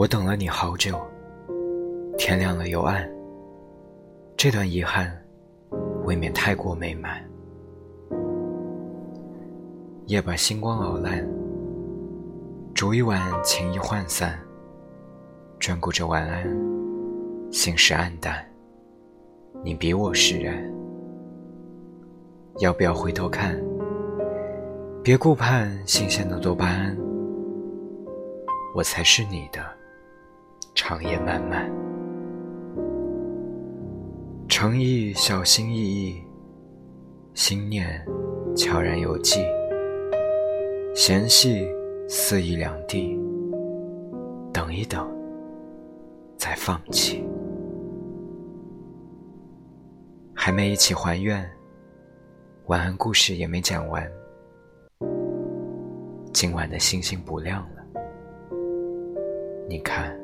我等了你好久，天亮了又暗，这段遗憾未免太过美满。夜把星光熬烂，煮一碗情意涣散，眷顾着晚安，心事黯淡。你比我释然，要不要回头看？别顾盼新鲜的多巴胺，我才是你的。长夜漫漫，诚意小心翼翼，心念悄然有迹，嫌隙肆意两地，等一等，再放弃。还没一起还愿，晚安故事也没讲完，今晚的星星不亮了，你看。